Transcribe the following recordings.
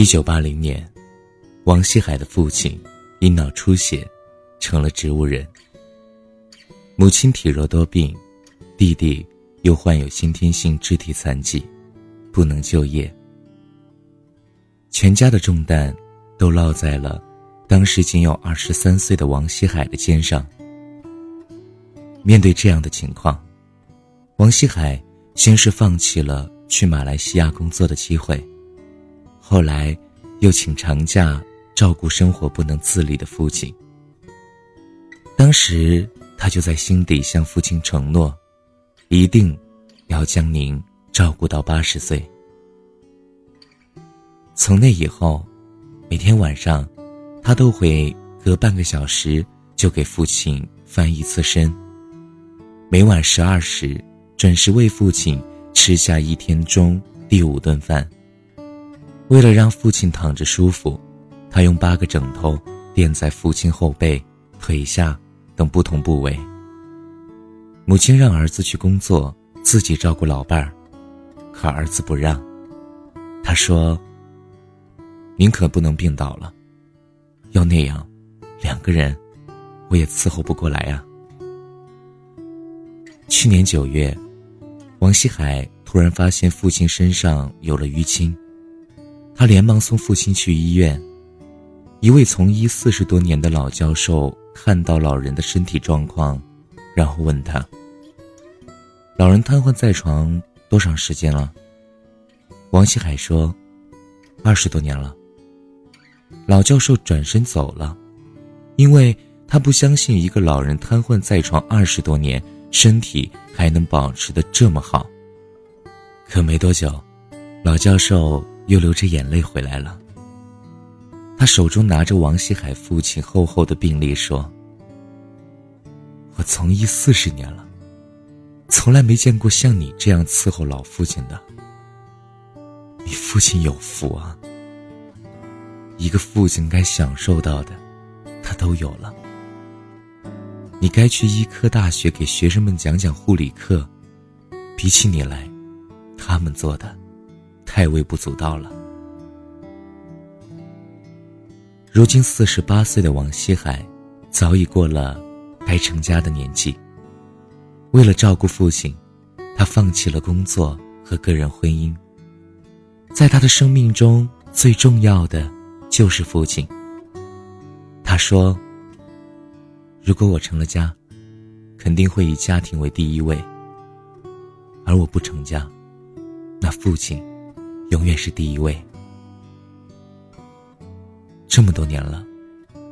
一九八零年，王希海的父亲因脑出血，成了植物人。母亲体弱多病，弟弟又患有先天性肢体残疾，不能就业。全家的重担都落在了当时仅有二十三岁的王希海的肩上。面对这样的情况，王希海先是放弃了去马来西亚工作的机会。后来，又请长假照顾生活不能自理的父亲。当时，他就在心底向父亲承诺，一定要将您照顾到八十岁。从那以后，每天晚上，他都会隔半个小时就给父亲翻一次身。每晚十二时，准时为父亲吃下一天中第五顿饭。为了让父亲躺着舒服，他用八个枕头垫在父亲后背、腿下等不同部位。母亲让儿子去工作，自己照顾老伴儿，可儿子不让。他说：“您可不能病倒了，要那样，两个人，我也伺候不过来啊。”去年九月，王希海突然发现父亲身上有了淤青。他连忙送父亲去医院。一位从医四十多年的老教授看到老人的身体状况，然后问他：“老人瘫痪在床多长时间了？”王希海说：“二十多年了。”老教授转身走了，因为他不相信一个老人瘫痪在床二十多年，身体还能保持的这么好。可没多久，老教授。又流着眼泪回来了。他手中拿着王希海父亲厚厚的病历，说：“我从医四十年了，从来没见过像你这样伺候老父亲的。你父亲有福啊，一个父亲该享受到的，他都有了。你该去医科大学给学生们讲讲护理课，比起你来，他们做的。”太微不足道了。如今四十八岁的王希海，早已过了该成家的年纪。为了照顾父亲，他放弃了工作和个人婚姻。在他的生命中最重要的就是父亲。他说：“如果我成了家，肯定会以家庭为第一位；而我不成家，那父亲。”永远是第一位。这么多年了，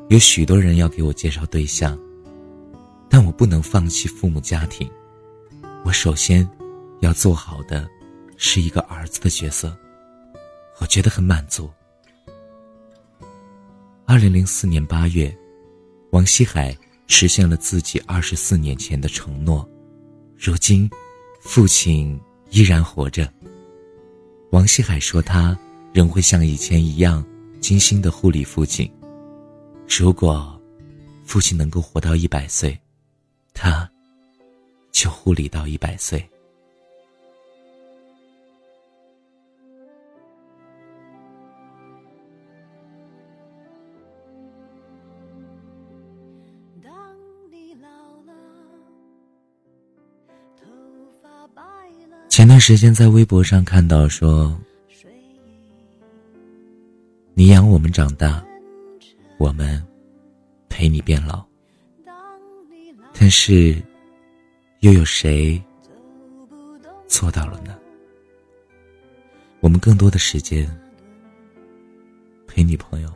有许多人要给我介绍对象，但我不能放弃父母家庭。我首先要做好的是一个儿子的角色，我觉得很满足。二零零四年八月，王希海实现了自己二十四年前的承诺，如今，父亲依然活着。王希海说：“他仍会像以前一样精心的护理父亲。如果父亲能够活到一百岁，他就护理到一百岁。”前段时间在微博上看到说：“你养我们长大，我们陪你变老。但是，又有谁做到了呢？我们更多的时间陪女朋友，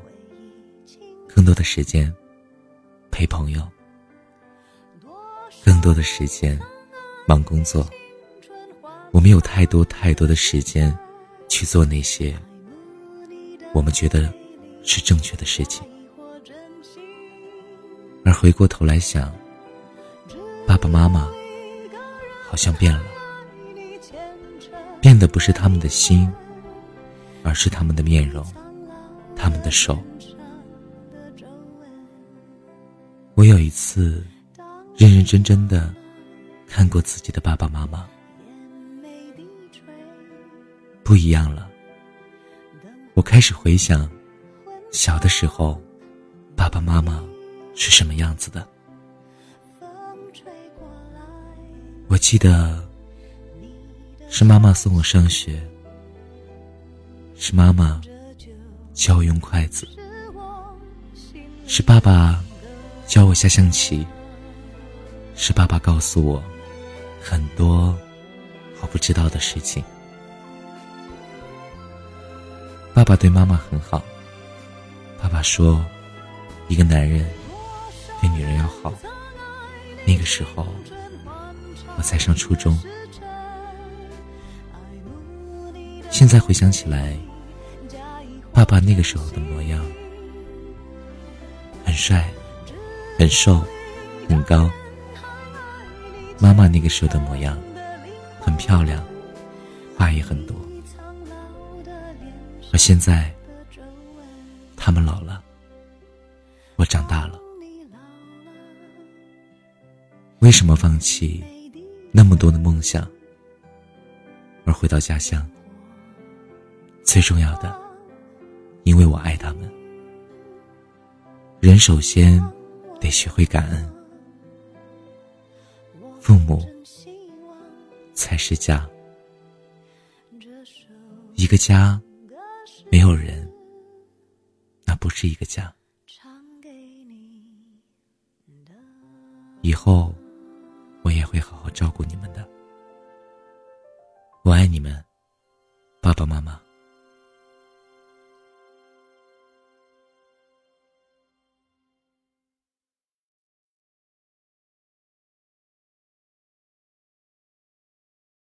更多的时间陪朋友，更多的时间忙工作。”我们有太多太多的时间，去做那些我们觉得是正确的事情，而回过头来想，爸爸妈妈好像变了，变的不是他们的心，而是他们的面容，他们的手。我有一次认认真真的看过自己的爸爸妈妈。不一样了，我开始回想，小的时候，爸爸妈妈是什么样子的。我记得，是妈妈送我上学，是妈妈教我用筷子，是爸爸教我下象棋，是爸爸告诉我很多我不知道的事情。爸爸对妈妈很好。爸爸说：“一个男人对女人要好。”那个时候，我才上初中。现在回想起来，爸爸那个时候的模样，很帅，很瘦，很高。妈妈那个时候的模样，很漂亮，话也很多。而现在，他们老了，我长大了。为什么放弃那么多的梦想，而回到家乡？最重要的，因为我爱他们。人首先得学会感恩，父母才是家，一个家。没有人，那不是一个家。以后，我也会好好照顾你们的。我爱你们，爸爸妈妈。